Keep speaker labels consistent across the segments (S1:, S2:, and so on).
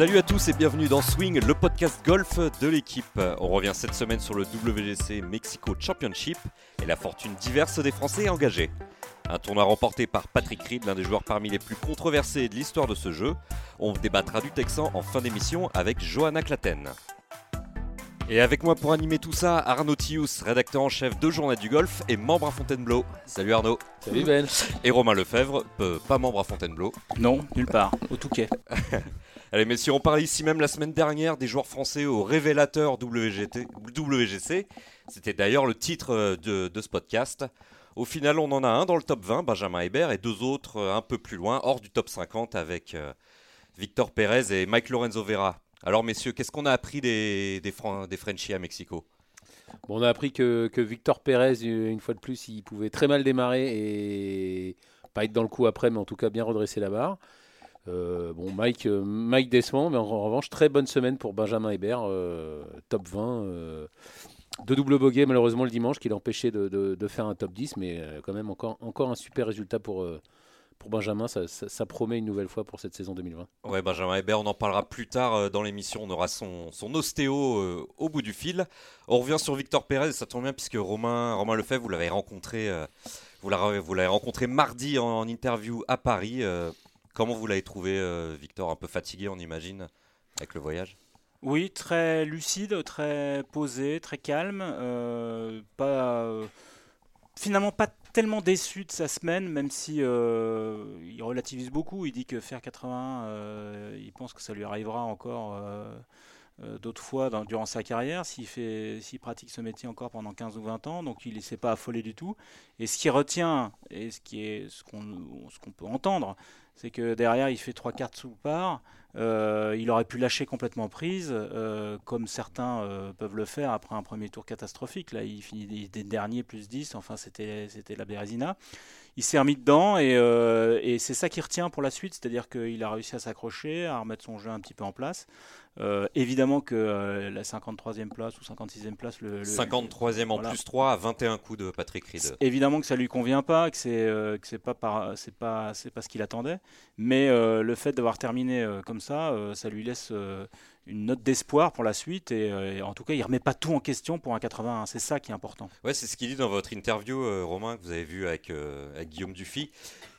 S1: Salut à tous et bienvenue dans Swing, le podcast golf de l'équipe. On revient cette semaine sur le WGC Mexico Championship et la fortune diverse des Français engagés. Un tournoi remporté par Patrick Reed, l'un des joueurs parmi les plus controversés de l'histoire de ce jeu. On débattra du Texan en fin d'émission avec Johanna Claten. Et avec moi pour animer tout ça, Arnaud Tius, rédacteur en chef de Journal du Golf et membre à Fontainebleau. Salut Arnaud.
S2: Salut Ben.
S1: Et Romain Lefebvre, pas membre à Fontainebleau.
S2: Non, nulle part, au Touquet.
S1: Allez messieurs, on parlait ici même la semaine dernière des joueurs français au révélateur WGC. C'était d'ailleurs le titre euh, de, ce podcast. Au final, on en a un dans le top 20, Benjamin Hébert, et deux autres euh, un peu plus loin, hors du top 50, avec euh, Victor Pérez et Mike Lorenzo Vera. Alors messieurs, qu'est-ce qu'on a appris des, Frenchies à Mexico?
S2: Bon, On a appris que, Victor Pérez, une fois de plus, il pouvait très mal démarrer et pas être dans le coup après, mais en tout cas bien redresser la barre. Euh, bon, Mike, euh, Mike décevant, mais en, revanche, très bonne semaine pour Benjamin Hébert, euh, top 20. deux doubles bogey malheureusement le dimanche qui l'a empêché de, faire un top 10, mais quand même encore, encore un super résultat pour, pour Benjamin. Ça, promet une nouvelle fois pour cette saison 2020.
S1: Ouais, Benjamin Hébert, on en parlera plus tard dans l'émission. On aura son, son ostéo au bout du fil. On revient sur Victor Pérez, ça tombe bien puisque Romain, Romain Lefebvre, vous l'avez rencontré. vous l'avez rencontré mardi en, interview à Paris. Comment vous l'avez trouvé, euh, Victor? Un peu fatigué, on imagine, avec le voyage?
S3: Oui, très lucide, très posé, très calme. Euh, pas, euh, finalement, pas tellement déçu de sa semaine, même si il relativise beaucoup. Il dit que faire 80, il pense que ça lui arrivera encore d'autres fois durant sa carrière, s'il pratique ce métier encore pendant 15 ou 20 ans, donc il ne s'est pas affolé du tout. Et ce qui retient, et ce qu'on ce qu'on peut entendre, c'est que derrière il fait trois cartes sous part. Euh, il aurait pu lâcher complètement prise, euh, comme certains euh, peuvent le faire après un premier tour catastrophique. Là, il finit des, derniers plus 10, enfin c'était la Bérésina. Il s'est remis dedans et, et c'est ça qui retient pour la suite, c'est-à-dire qu'il a réussi à s'accrocher, à remettre son jeu un petit peu en place. Euh, évidemment que euh, la 53e place ou 56e place. Le,
S1: 53e en plus 3 à 21 coups de Patrick Reed.
S3: Évidemment que ça lui convient pas, que c'est euh, que c'est pas c'est pas c'est pas ce qu'il attendait, mais le fait d'avoir terminé comme ça, ça lui laisse une note d'espoir pour la suite. Et, en tout cas il remet pas tout en question pour un 81 c'est ça qui est important.
S1: Ouais c'est ce qu'il dit dans votre interview Romain que vous avez vu avec, avec Guillaume Dufy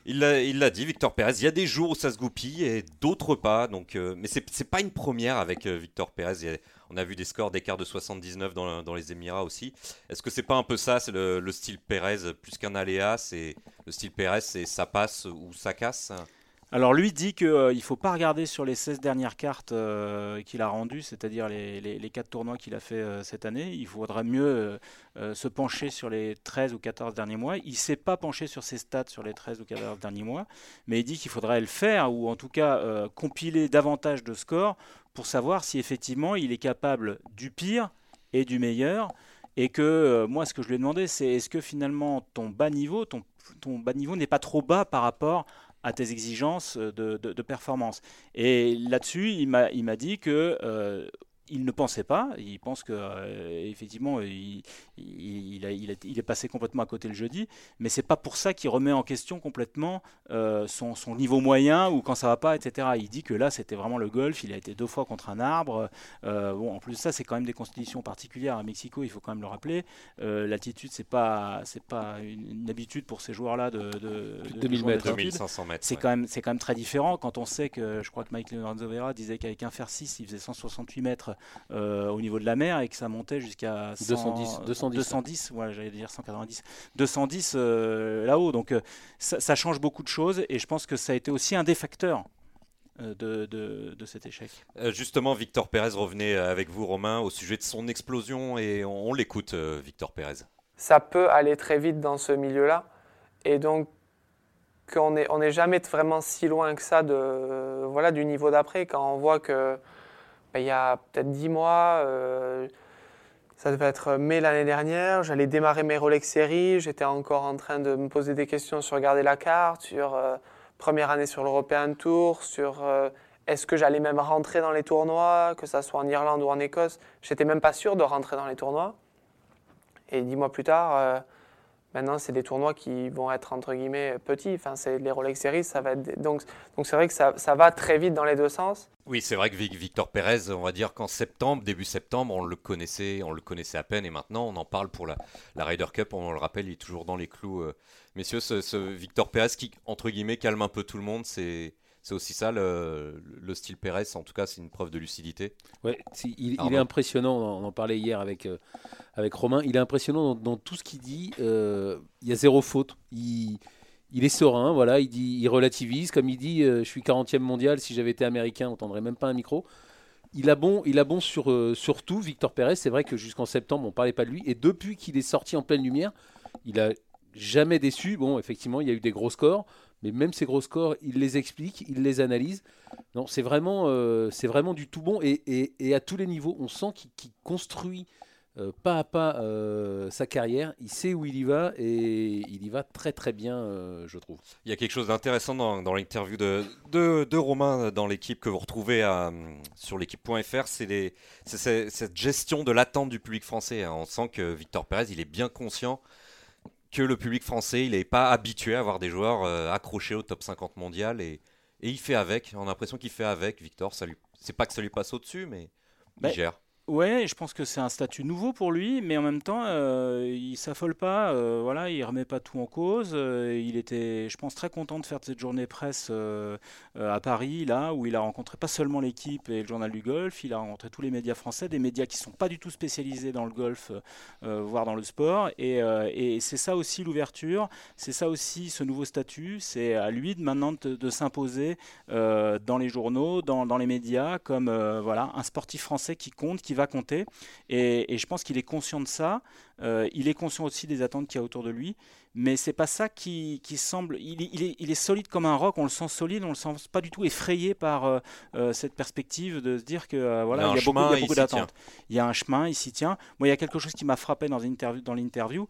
S1: il l'a dit, Victor Pérez. Il y a des jours où ça se goupille et d'autres pas. Donc, euh, mais c'est n'est pas une première avec euh, Victor Pérez. on a vu des scores d'écart de 79 dans, dans, les Émirats aussi. Est-ce que c'est pas un peu ça C'est le, style Pérez plus qu'un aléa. C'est le style Pérez, c'est ça passe ou ça casse?
S3: Alors lui dit qu'il euh, ne faut pas regarder sur les 16 dernières cartes euh, qu'il a rendues, c'est-à-dire les, les, 4 tournois qu'il a fait euh, cette année. Il faudrait mieux se pencher sur les 13 ou 14 derniers mois. Il ne s'est pas penché sur ses stats sur les 13 ou 14 derniers mois, mais il dit qu'il faudrait le faire, ou en tout cas compiler davantage de scores pour savoir si effectivement il est capable du pire et du meilleur. Et que moi, ce que je lui ai demandé, c'est est-ce que finalement ton bas niveau, ton, ton bas niveau n'est pas trop bas par rapport à tes exigences de, de, performance. Et là-dessus, il m'a dit que euh, il ne pensait pas. Il pense que euh, effectivement, il, il, est passé complètement à côté le jeudi, mais c'est pas pour ça qu'il remet en question complètement euh, son, niveau moyen ou quand ça va pas, etc. Il dit que là, c'était vraiment le golf. Il a été deux fois contre un arbre. Euh, bon, en plus de ça, c'est quand même des constitutions particulières à Mexico. Il faut quand même le rappeler. L'altitude, c'est pas, c'est pas une, habitude pour ces joueurs-là de, de,
S1: 2000 mètres, 2500 mètres.
S3: C'est quand même, c'est quand même très différent quand on sait que je crois que Mike Lorenzo Vera disait qu'avec un fer 6, il faisait 168 mètres euh, au niveau de la mer et que ça montait jusqu'à
S2: 210, 210,
S3: 210 ouais, j'allais dire 190, 210 euh, là-haut. Donc euh, ça, change beaucoup de choses et je pense que ça a été aussi un des facteurs. De, de, cet échec.
S1: justement, Victor Pérez revenait avec vous, Romain, au sujet de son explosion et on, l'écoute, Victor Pérez.
S4: Ça peut aller très vite dans ce milieu-là et donc qu'on n'est on jamais vraiment si loin que ça de, voilà, du niveau d'après quand on voit que il y a peut-être dix mois, euh, ça devait être mai l'année dernière, j'allais démarrer mes Rolex séries, j'étais encore en train de me poser des questions sur regarder la carte, sur euh, première année sur l'European Tour, sur euh, est-ce que j'allais même rentrer dans les tournois, que ce soit en Irlande ou en Écosse. J'étais même pas sûr de rentrer dans les tournois. Et dix mois plus tard, Maintenant, c'est des tournois qui vont être entre guillemets petits. Enfin, c'est les Rolex Series, ça va être donc donc c'est vrai que ça, ça, va très vite dans les deux sens.
S1: Oui, c'est vrai que Victor Pérez, on va dire qu'en septembre, début septembre, on le connaissait, on le connaissait à peine, et maintenant on en parle pour la, la Ryder Cup. On le rappelle, il est toujours dans les clous. Euh. Messieurs, ce, ce, Victor Pérez qui entre guillemets calme un peu tout le monde, c'est c'est aussi ça le, style Pérez. En tout cas, c'est une preuve de lucidité.
S2: Ouais, il, est impressionnant. On en parlait hier avec, euh, avec Romain. Il est impressionnant dans, tout ce qu'il dit. Euh, il y a zéro faute. Il, il, est serein. Voilà, il, dit, il relativise. Comme il dit, euh, je suis 40e mondial. Si j'avais été américain, on n'entendrait même pas un micro. Il a bon, il a bon sur, sur tout, Victor Pérez. C'est vrai que jusqu'en septembre, on parlait pas de lui. Et depuis qu'il est sorti en pleine lumière, il a jamais déçu. Bon, effectivement, il y a eu des gros scores. Mais même ces gros scores, il les explique, il les analyse. Non, c'est vraiment, euh, du tout bon. Et, à tous les niveaux, on sent qu'il construit euh, pas à pas euh, sa carrière. Il sait où il y va et il y va très très bien, je trouve.
S1: Il y a quelque chose d'intéressant dans, dans l'interview de, de, de, Romain dans l'équipe que vous retrouvez à, sur l'équipe.fr. C'est cette gestion de l'attente du public français. On sent que Victor Pérez, il est bien conscient que le public français, il n'est pas habitué à voir des joueurs euh, accrochés au top 50 mondial et, et il fait avec. On a l'impression qu'il fait avec. Victor, c'est pas que ça lui passe au-dessus, mais il bah, gère.
S3: Ouais, je pense que c'est un statut nouveau pour lui, mais en même temps, euh, il s'affole pas. Euh, voilà, il remet pas tout en cause. Euh, il était, je pense, très content de faire cette journée presse euh, à Paris, là, où il a rencontré pas seulement l'équipe et le journal du golf, il a rencontré tous les médias français, des médias qui sont pas du tout spécialisés dans le golf, voire dans le sport. Et, et c'est ça aussi l'ouverture, c'est ça aussi ce nouveau statut. C'est à lui de maintenant de, s'imposer dans les journaux, dans, dans les médias, comme voilà un sportif français qui compte, qui va compter. Et, je pense qu'il est conscient de ça. Euh, il est conscient aussi des attentes qu'il y a autour de lui mais c'est pas ça qui, qui semble. Il, il, est, il, est, solide comme un roc, on le sent solide, on le sent pas du tout effrayé par euh, euh, cette perspective de se dire que euh, voilà, il y a, beaucoup, beaucoup d'attentes. Il y a un chemin, il s'y tient. Moi, il y a quelque chose qui m'a frappé dans l'interview, dans l'interview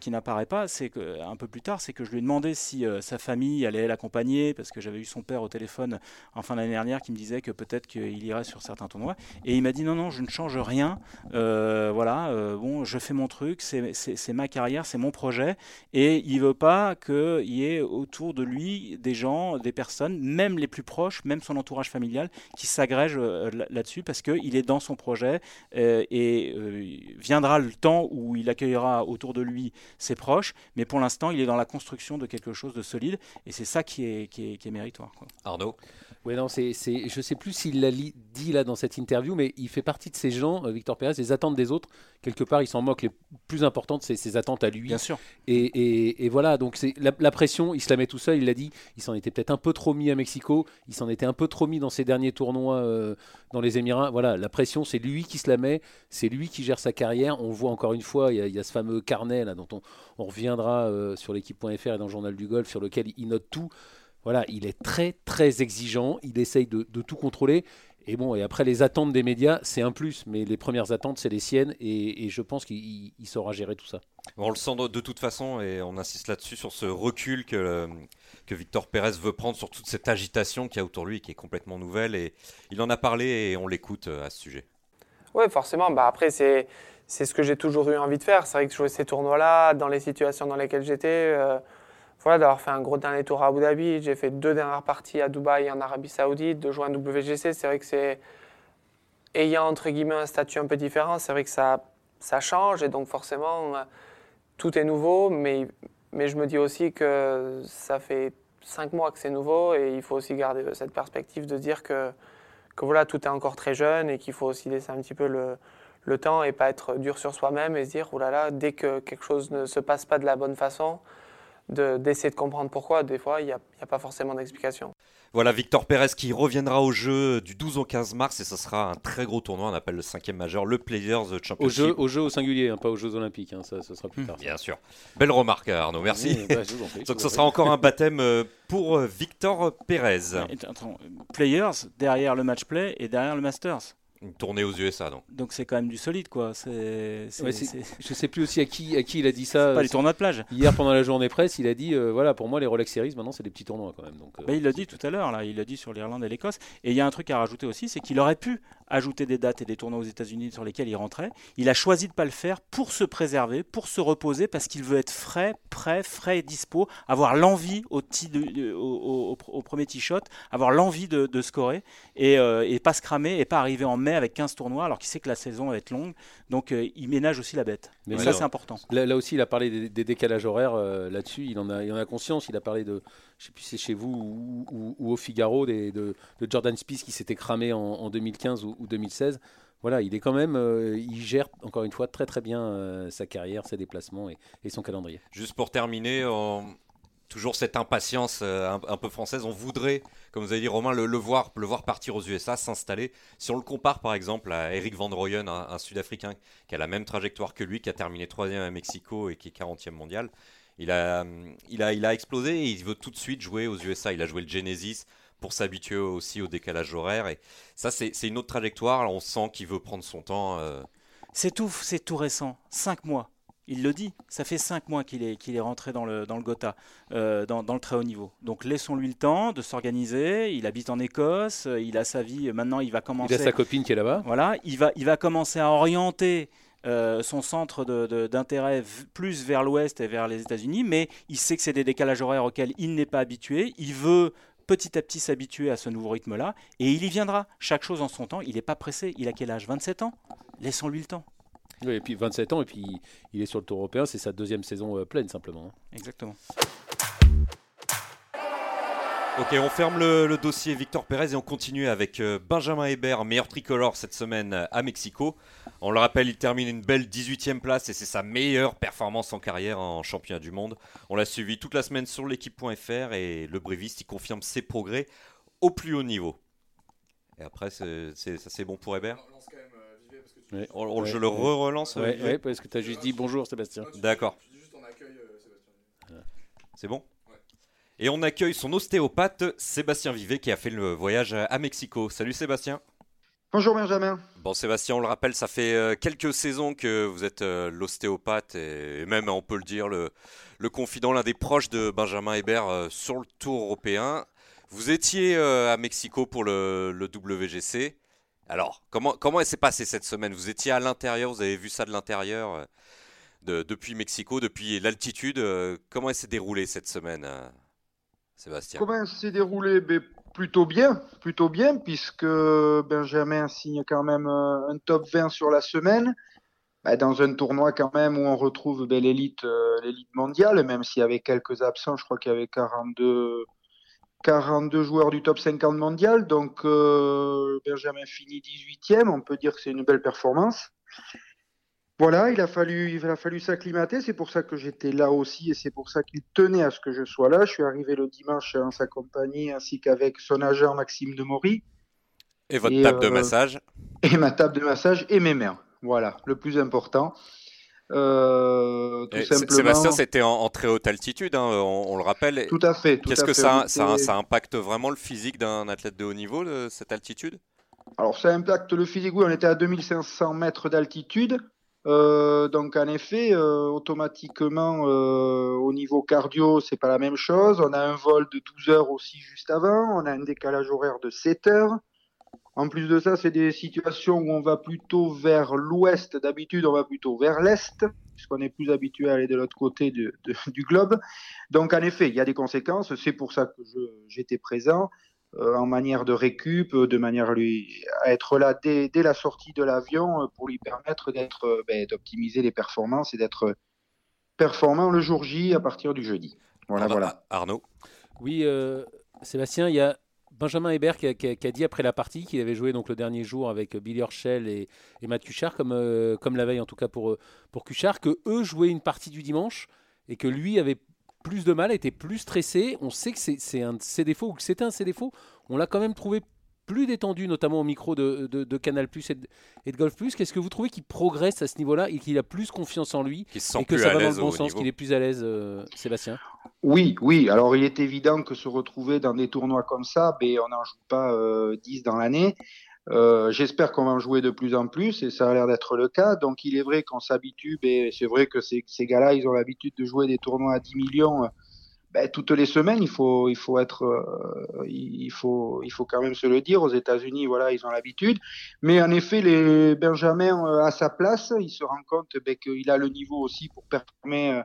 S3: qui n'apparaît pas, c'est que un peu plus tard, c'est que je lui ai demandé si sa famille allait l'accompagner parce que j'avais eu son père au téléphone en fin d'année dernière qui me disait que peut-être qu'il irait sur certains tournois et il m'a dit non non, je ne change rien. voilà, bon, je fais mon truc, c'est ma carrière, c'est mon projet et il veut pas qu'il y ait autour de lui des gens, des personnes, même les plus proches, même son entourage familial, qui s'agrègent euh, là-dessus parce qu'il est dans son projet euh, et euh, viendra le temps où il accueillera autour de lui ses proches, mais pour l'instant, il est dans la construction de quelque chose de solide et c'est ça qui est, qui est, méritoire.
S1: Arnaud?
S2: Oui, non, c'est, je ne sais plus s'il l'a dit là dans cette interview, mais il fait partie de ces gens, Victor Pérez, les attentes des autres. Quelque part, il s'en moque. Les plus importantes, c'est ses attentes à lui.
S3: Bien sûr.
S2: et et, voilà, donc c'est la, pression, il se la met tout seul, il l'a dit, il s'en était peut-être un peu trop mis à Mexico, il s'en était un peu trop mis dans ses derniers tournois euh, dans les Émirats. Voilà, la pression, c'est lui qui se la met, c'est lui qui gère sa carrière. On voit encore une fois, il y a, ce fameux carnet là, dont on, reviendra euh, sur l'équipe.fr et dans le journal du golf, sur lequel il note tout. Voilà, il est très très exigeant, il essaye de tout contrôler. Et bon, et après les attentes des médias, c'est un plus, mais les premières attentes, c'est les siennes, et, je pense qu'il saura gérer tout ça.
S1: On le sent de toute façon, et on insiste là-dessus, sur ce recul que, que Victor Pérez veut prendre sur toute cette agitation qu'il y a autour de lui, qui est complètement nouvelle, et il en a parlé, et on l'écoute euh, à ce sujet.
S4: Oui, forcément, bah après, c'est ce que j'ai toujours eu envie de faire. C'est vrai que jouer ces tournois-là, dans les situations dans lesquelles j'étais... Euh, voilà, d'avoir fait un gros dernier tour à Abu Dhabi. J'ai fait deux dernières parties à Dubaï et en Arabie Saoudite, de jouer un WGC. C'est vrai que c'est. Ayant entre guillemets un statut un peu différent, c'est vrai que ça, ça change et donc forcément tout est nouveau. Mais, mais je me dis aussi que ça fait cinq mois que c'est nouveau et il faut aussi garder cette perspective de dire que, que voilà, tout est encore très jeune et qu'il faut aussi laisser un petit peu le, le temps et pas être dur sur soi-même et se dire, là, dès que quelque chose ne se passe pas de la bonne façon, d'essayer de, comprendre pourquoi. Des fois, il n'y a, a, pas forcément d'explication.
S1: Voilà Victor Pérez qui reviendra au jeu du 12 au 15 mars et ce sera un très gros tournoi, on appelle le cinquième majeur, le Players Championship.
S2: Au jeu au, jeu au singulier, hein, pas aux Jeux Olympiques, hein, ça, sera plus tard.
S1: Bien sûr. Belle remarque Arnaud, merci. Bah, Donc ce sera encore un baptême euh, pour euh, Victor Pérez.
S3: Attends, players derrière le match play et derrière le Masters.
S1: Une tournée aux USA, donc.
S3: Donc c'est quand même du solide, quoi. C'est,
S2: Ouais, c'est- Je sais plus aussi à qui, à qui il a dit ça.
S3: pas les tournois de plage.
S2: Hier pendant la journée presse, il a dit euh, voilà pour moi les Rolex Series maintenant c'est des petits tournois quand même. Donc, euh,
S3: Bah, il l'a dit tout à l'heure, là, il l'a dit sur l'Irlande et l'Écosse. Et il y a un truc à rajouter aussi, c'est qu'il aurait pu ajouter des dates et des tournois aux États-Unis sur lesquels il rentrait. Il a choisi de pas le faire pour se préserver, pour se reposer, parce qu'il veut être frais, prêt, frais et dispo, avoir l'envie au, de- au, au- au premier tee shot, avoir l'envie de, de scorer et, euh, et pas se cramer et pas arriver en mai avec 15 tournois alors qu'il sait que la saison va être longue. Donc euh, il ménage aussi la bête.
S2: Mais
S3: ça c'est important.
S2: Là, là aussi, il a parlé des, des décalages horaires euh, là-dessus. Il en a, il en a conscience. Il a parlé de, je sais plus si c'est chez vous ou, ou- ou au Figaro, des- de, de Jordan Spieth qui s'était cramé en, en 2015 ou, ou 2016. Voilà, il est quand même, euh, il gère encore une fois très très bien euh, sa carrière, ses déplacements et, et son calendrier.
S1: Juste pour terminer, on- toujours cette impatience euh, un, peu française. On voudrait, comme vous avez dit Romain, le, voir, le voir partir aux USA, s'installer. Si on le compare par exemple à Eric Van Rooyen, un, Sud-Africain qui a la même trajectoire que lui, qui a terminé troisième à Mexico et qui est 40e mondial, il a, il, a, il a explosé et il veut tout de suite jouer aux USA. Il a joué le Genesis pour s'habituer aussi au décalage horaire. Et ça, c'est une autre trajectoire. On sent qu'il veut prendre son temps. euh,
S3: C'est tout, c'est tout récent, cinq mois. Il le dit, ça fait cinq mois qu'il est, qu'il est rentré dans le, dans le Gotha, euh, dans, dans le très haut niveau. Donc laissons-lui le temps de s'organiser. Il habite en Écosse, euh, il a sa vie. Maintenant, il va
S2: Il
S3: commencer.
S2: a sa copine qui est là-bas.
S3: Voilà, il va, il va commencer à orienter euh, son centre d'intérêt plus vers l'ouest et vers les États-Unis, mais il sait que c'est des décalages horaires auxquels il n'est pas habitué. Il veut petit à petit s'habituer à ce nouveau rythme-là, et il y viendra. Chaque chose en son temps. Il n'est pas pressé. Il a quel âge? 27 ans? Laissons-lui le temps.
S2: Oui, et puis 27 ans et puis il est sur le Tour européen. C'est sa deuxième saison euh, pleine simplement. hein.
S3: Exactement.
S1: Ok, on ferme le, dossier Victor Pérez et on continue avec euh, Benjamin Hébert, meilleur tricolore cette semaine euh, à Mexico. On le rappelle, il termine une belle 18e place et c'est sa meilleure performance en carrière en championnat du monde. On l'a suivi toute la semaine sur l'équipe.fr et le bréviste il confirme ses progrès au plus haut niveau. Et après, c'est bon pour Hébert?
S2: Ouais.
S1: On- on- Je
S2: Ouais.
S1: le Olivier
S2: ouais, parce que tu as juste dit bonjour Sébastien.
S1: D'accord.
S5: Euh, Sébastien.
S1: C'est bon?
S5: Ouais.
S1: Et on accueille son ostéopathe Sébastien Vivet qui a fait le voyage à Mexico. Salut Sébastien
S6: Bonjour Benjamin.
S1: Bon Sébastien, on le rappelle, ça fait euh, quelques saisons que vous êtes euh, l'ostéopathe et, même, on peut le dire, le, le confident, l'un des proches de Benjamin Hébert sur le Tour européen. Vous étiez à Mexico pour le, le WGC. Alors, comment, comment s'est passé cette semaine? Vous étiez à l'intérieur, vous avez vu ça de l'intérieur euh, de- depuis Mexico, depuis l'altitude. euh, comment s'est déroulée cette semaine, euh, Sébastien?
S6: Comment s'est déroulé Ben, Plutôt bien, plutôt bien, puisque Benjamin signe quand même un top 20 sur la semaine, Ben, dans un tournoi quand même où on retrouve ben, l'élite l'élite mondiale, même s'il y avait quelques absents, je crois qu'il y avait 42, 42 joueurs du top 50 mondial, donc euh, Benjamin finit 18e, on peut dire que c'est une belle performance. Voilà, il a fallu, il a fallu s'acclimater. C'est pour ça que j'étais là aussi et c'est pour ça qu'il tenait à ce que je sois là. Je suis arrivé le dimanche en sa compagnie ainsi qu'avec son agent Maxime Demory
S1: Et votre
S6: et,
S1: table de
S6: euh,
S1: massage?
S6: et ma table de massage et mes mains. Voilà, le plus important. Euh, tout simplement.
S1: Sébastien, c'était en, en très haute altitude, hein, on, on le rappelle.
S6: Tout à fait.
S1: Qu'est-ce que
S6: fait.
S1: ça, impacte vraiment le physique d'un athlète de haut niveau, le- cette altitude?
S6: Alors, ça impacte le physique. Oui, on était à 2500 mètres d'altitude. Euh, donc, en effet, euh, automatiquement, euh, au niveau cardio, c'est pas la même chose. On a un vol de 12 heures aussi juste avant. On a un décalage horaire de 7 heures. En plus de ça, c'est des situations où on va plutôt vers l'ouest. D'habitude, on va plutôt vers l'est, puisqu'on est plus habitué à aller de l'autre côté de- de- du globe. Donc, en effet, il y a des conséquences. C'est pour ça que j'étais présent euh, en manière de récup, de manière à lui à être là dès, dès la sortie de l'avion euh, pour lui permettre d'être euh, ben, d'optimiser les performances et d'être performant le jour J à partir du jeudi. Voilà, voilà.
S1: Arnaud?
S2: Oui, euh, Sébastien, il y a Benjamin Hébert qui a, dit après la partie qu'il avait joué donc le dernier jour avec Billy Horschel et, Matt Cuchard, comme, euh, comme la veille en tout cas pour, euh, pour Cuchard, que eux jouaient une partie du dimanche et que lui avait plus de mal, était plus stressé. On sait que c'est un de ses défauts ou que c'était un de ses défauts. On l'a quand même trouvé plus détendu, notamment au micro de, de, de Canal Plus et de, et de Golf Plus. Qu'est-ce que vous trouvez qu'il progresse à ce niveau-là et qu'il a plus confiance en lui
S1: qui se sent
S2: et que
S1: plus
S2: ça
S1: à
S2: va dans le bon sens, qu'il est plus à l'aise, euh, Sébastien?
S6: Oui, oui. Alors, il est évident que se retrouver dans des tournois comme ça, ben, on n'en joue pas euh, 10 dans l'année. Euh, J'espère qu'on va en jouer de plus en plus et ça a l'air d'être le cas. Donc il est vrai qu'on s'habitue, et c'est vrai que ces, ces gars-là, ils ont l'habitude de jouer des tournois à 10 millions ben, toutes les semaines. Il faut, il faut être, euh, il faut, il faut quand même se le dire. Aux États-Unis, voilà, ils ont l'habitude. Mais en effet, les Benjamin euh, à sa place, il se rend compte ben, qu'il a le niveau aussi pour permettre euh,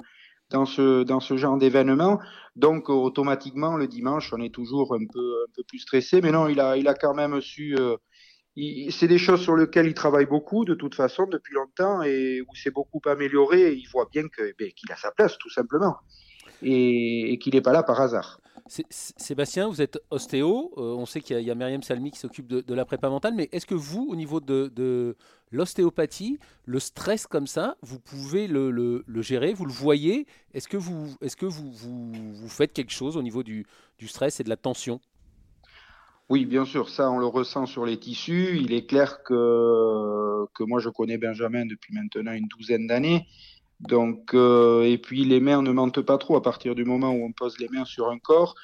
S6: dans ce, dans ce genre d'événement. Donc, automatiquement, le dimanche, on est toujours un peu, un peu plus stressé. Mais non, il a, il a quand même su. Euh, c'est des choses sur lesquelles il travaille beaucoup, de toute façon, depuis longtemps, et où c'est beaucoup amélioré. Il voit bien que, ben, qu'il a sa place, tout simplement et, et qu'il n'est pas là par hasard.
S2: Sébastien, vous êtes ostéo. Euh, on sait qu'il y, y, a Myriam Salmi qui s'occupe de, de, la prépa mentale, mais est-ce que vous, au niveau de, de l'ostéopathie, le stress comme ça, vous pouvez le, le, le gérer Vous le voyez? Est-ce que, vous, est que vous, vous, vous, faites quelque chose au niveau du, du stress et de la tension?
S6: Oui, bien sûr, ça on le ressent sur les tissus. Il est clair que, que moi je connais Benjamin depuis maintenant une douzaine d'années donc, euh, et puis les mains ne mentent pas trop à partir du moment où on pose les mains sur un corps.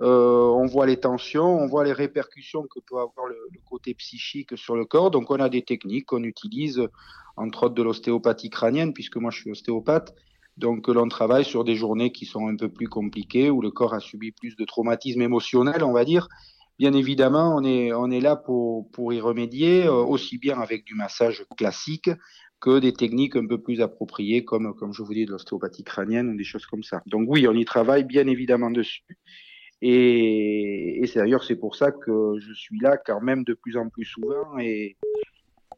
S6: Euh, on voit les tensions, on voit les répercussions que peut avoir le, côté psychique sur le corps. Donc, on a des techniques qu'on utilise, entre autres de l'ostéopathie crânienne, puisque moi je suis ostéopathe. Donc, l'on travaille sur des journées qui sont un peu plus compliquées, où le corps a subi plus de traumatisme émotionnel, on va dire. Bien évidemment, on est, on est là pour, pour y remédier, euh, aussi bien avec du massage classique que des techniques un peu plus appropriées, comme, comme je vous dis, de l'ostéopathie crânienne ou des choses comme ça. Donc oui, on y travaille bien évidemment dessus. Et, c'est d'ailleurs c'est pour ça que je suis là quand même de plus en plus souvent et,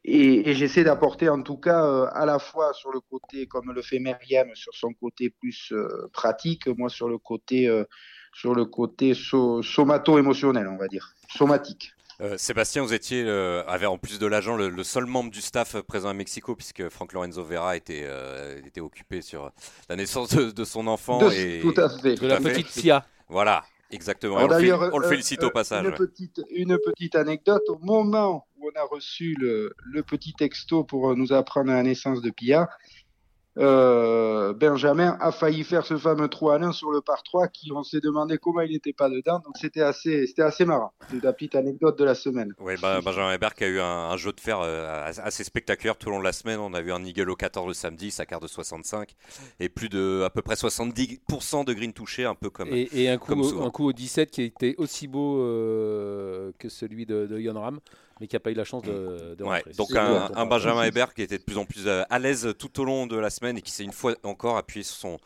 S6: et, j'essaie d'apporter en tout cas euh, à la fois sur le côté comme le fait Myriam sur son côté plus euh, pratique, moi sur le côté euh, sur le côté so, somato-émotionnel on va dire, somatique.
S1: Euh, Sébastien, vous étiez, euh, avait en plus de l'agent, le, le, seul membre du staff présent à Mexico, puisque Franck Lorenzo Vera était, euh, était occupé sur la naissance de, de son enfant.
S6: De,
S1: et,
S6: tout à fait.
S2: De la petite Sia.
S1: Voilà, exactement. on, le, on le félicite au passage.
S6: Une, ouais. petite, une petite anecdote, au moment où on a reçu le, le petit texto pour nous apprendre la naissance de Pia, euh, Benjamin a failli faire ce fameux 3 à 1 sur le par 3 qui on s'est demandé comment il n'était pas dedans donc c'était assez c'était assez marrant. C'est la petite anecdote de la semaine.
S1: Oui bah, Benjamin Hébert qui a eu un, un, jeu de fer euh, assez spectaculaire tout au long de la semaine. On a vu un Eagle au 14 le samedi sa carte de 65 et plus de à peu près 70% de green touché un peu comme
S2: et, et un, coup au, un coup au 17 qui était aussi beau euh, que celui de, de Yon Ram mais qui n'a pas eu la chance de, de
S1: ouais, Donc un, un, Benjamin Hébert qui était de plus en plus à l'aise tout au long de la semaine et qui s'est une fois encore appuyé sur son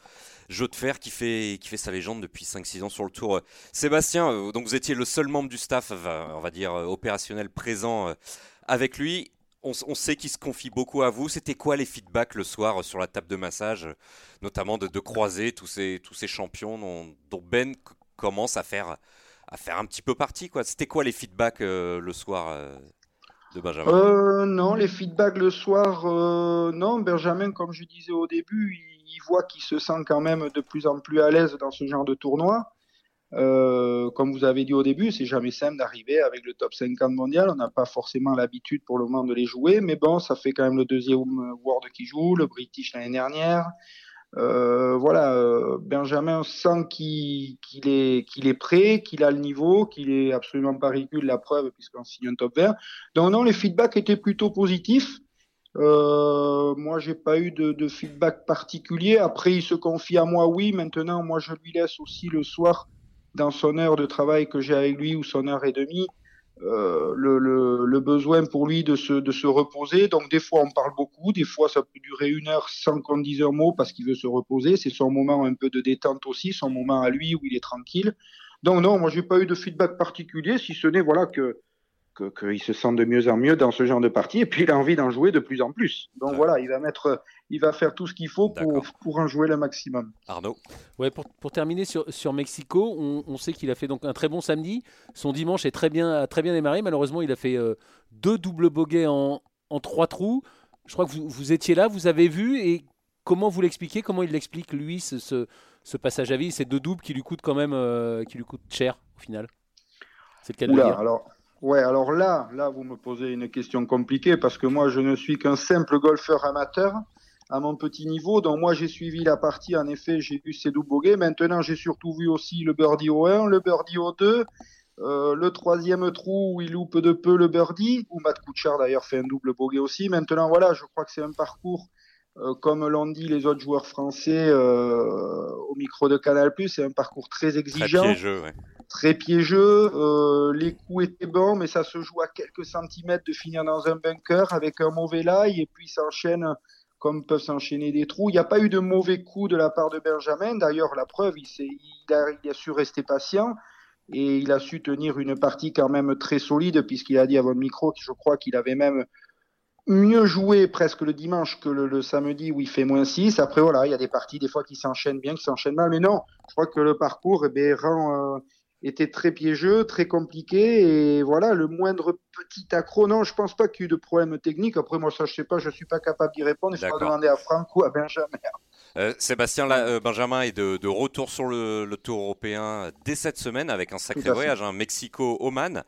S1: jeu de fer qui fait, qui fait sa légende depuis 5-6 ans sur le tour. Sébastien, euh, donc vous étiez le seul membre du staff, on va dire, euh, opérationnel présent euh, avec lui. On, on sait qu'il se confie beaucoup à vous. C'était quoi les feedbacks le soir sur la table de massage, notamment de, de croiser tous ces, tous ces champions dont, dont Ben commence à faire à faire un petit peu partie. quoi. C'était quoi les feedbacks euh, le soir euh, de Benjamin
S6: euh, Non, les feedbacks le soir, non. Benjamin, comme je disais au début, il, il voit qu'il se sent quand même de plus en plus à l'aise dans ce genre de tournoi. comme vous avez dit au début, c'est jamais simple d'arriver avec le top 50 mondial. On n'a pas forcément l'habitude pour le moment de les jouer, mais bon, ça fait quand même le deuxième World qui joue, le British l'année dernière. Euh, voilà, euh, Benjamin sent qu'il qu est, qu'il est prêt, qu'il a le niveau, qu'il est absolument pas ridicule, la preuve, puisqu'on signe un top vert. Donc non, les feedbacks étaient plutôt positifs. Euh, moi, j'ai pas eu de, de, feedback particulier. Après, il se confie à moi, oui. Maintenant, moi, je lui laisse aussi le soir, dans son heure de travail que j'ai avec lui, ou son heure et demie, euh, le, le, le, besoin pour lui de se, de se reposer. Donc des fois on parle beaucoup, des fois ça peut durer une heure sans qu'on dise un mot parce qu'il veut se reposer. C'est son moment un peu de détente aussi, son moment à lui où il est tranquille. Donc non, moi j'ai pas eu de feedback particulier, si ce n'est voilà que qu'il que se sent de mieux en mieux dans ce genre de partie et puis il a envie d'en jouer de plus en plus. Donc ouais. voilà, il va mettre, il va faire tout ce qu'il faut pour, pour en jouer le maximum.
S1: Arnaud
S2: Ouais, pour, pour terminer sur, sur Mexico, on, on, sait qu'il a fait donc un très bon samedi. Son dimanche est très bien, a très bien démarré. Malheureusement, il a fait euh, deux doubles bogeys en, en trois trous. Je crois que vous, vous étiez là, vous avez vu et comment vous l'expliquez? Comment il l'explique lui ce, ce, ce, passage à vie, ces deux doubles qui lui coûtent quand même, euh, qui lui coûtent cher au final?
S6: C'est le cas de Oula, dire. Alors... Ouais, alors là, là, vous me posez une question compliquée parce que moi, je ne suis qu'un simple golfeur amateur à mon petit niveau. Donc moi, j'ai suivi la partie. En effet, j'ai vu double bogeys. Maintenant, j'ai surtout vu aussi le birdie au 1, le birdie au 2. Euh, le troisième trou où il loupe de peu le birdie, où Matt Kuchar d'ailleurs fait un double bogey aussi. Maintenant, voilà, je crois que c'est un parcours, euh, comme l'ont dit les autres joueurs français euh, au micro de Canal+, c'est un parcours très exigeant.
S1: Très piégeux, ouais.
S6: Très piégeux. Euh, les coups étaient bons, mais ça se joue à quelques centimètres de finir dans un bunker avec un mauvais lie, et puis s'enchaîne comme peuvent s'enchaîner des trous. Il n'y a pas eu de mauvais coups de la part de Benjamin. D'ailleurs, la preuve, il, a, su rester patient et il a su tenir une partie quand même très solide puisqu'il a dit à votre micro que je crois qu'il avait même mieux joué presque le dimanche que le, samedi où il fait moins 6. Après, voilà, il y a des parties des fois qui s'enchaînent bien, qui s'enchaînent mal. Mais non, je crois que le parcours eh rend, euh, était très piégeux, très compliqué. Et voilà, le moindre petit accro, non, je pense pas qu'il y ait eu de problème technique. Après, moi, ça, je sais pas, je suis pas capable d'y répondre. Faudra
S1: D'accord.
S6: demander à Franck ou à Benjamin.
S1: Euh, Sébastien là, euh, Benjamin est de, de retour sur le, le tour européen dès cette semaine avec un sacré voyage, un Mexico-Oman.